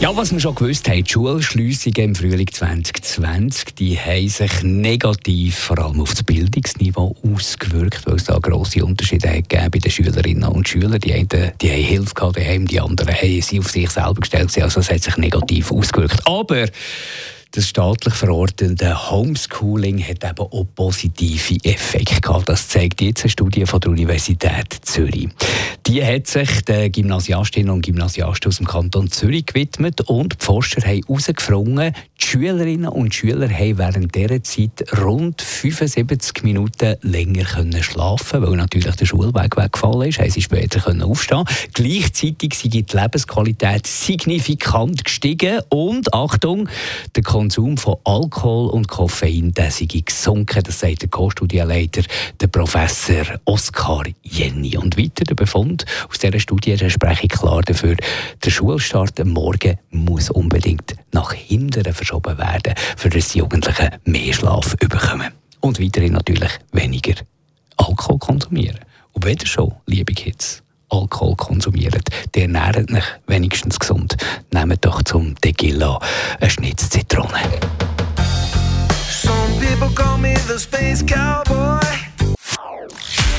ja, was wir schon gewusst haben, die Schulschliessungen im Frühling 2020, die haben sich negativ vor allem auf das Bildungsniveau ausgewirkt, weil es da grosse Unterschiede gegeben bei den Schülerinnen und Schülern. Die einen die haben Hilfe gehabt, die anderen haben sie auf sich selber gestellt. Also es hat sich negativ ausgewirkt. Aber das staatlich verordnete Homeschooling hat eben auch positive Effekte gehabt. Das zeigt jetzt eine Studie von der Universität Zürich. Die hat sich den Gymnasiastinnen und Gymnasiasten aus dem Kanton Zürich gewidmet und die Forscher haben herausgefunden, die Schülerinnen und Schüler haben während dieser Zeit rund 75 Minuten länger können schlafen weil natürlich der Schulweg weggefallen ist, haben sie später können aufstehen Gleichzeitig sei die Lebensqualität signifikant gestiegen und, Achtung, der Konsum von Alkohol und Koffein sei gesunken, das sagt der Co-Studienleiter, der Professor Oskar Jenny. Und weiter der Befund aus dieser Studie spreche ich klar dafür, der Schulstart am Morgen muss unbedingt nach hinten verschoben werden, für die Jugendlichen mehr Schlaf bekommen. Und weiterhin natürlich weniger Alkohol konsumieren. Und ihr schon, liebe Kids, Alkohol konsumiert, der ernährt euch wenigstens gesund. Nehmt doch zum Tequila eine Schnitz Zitrone.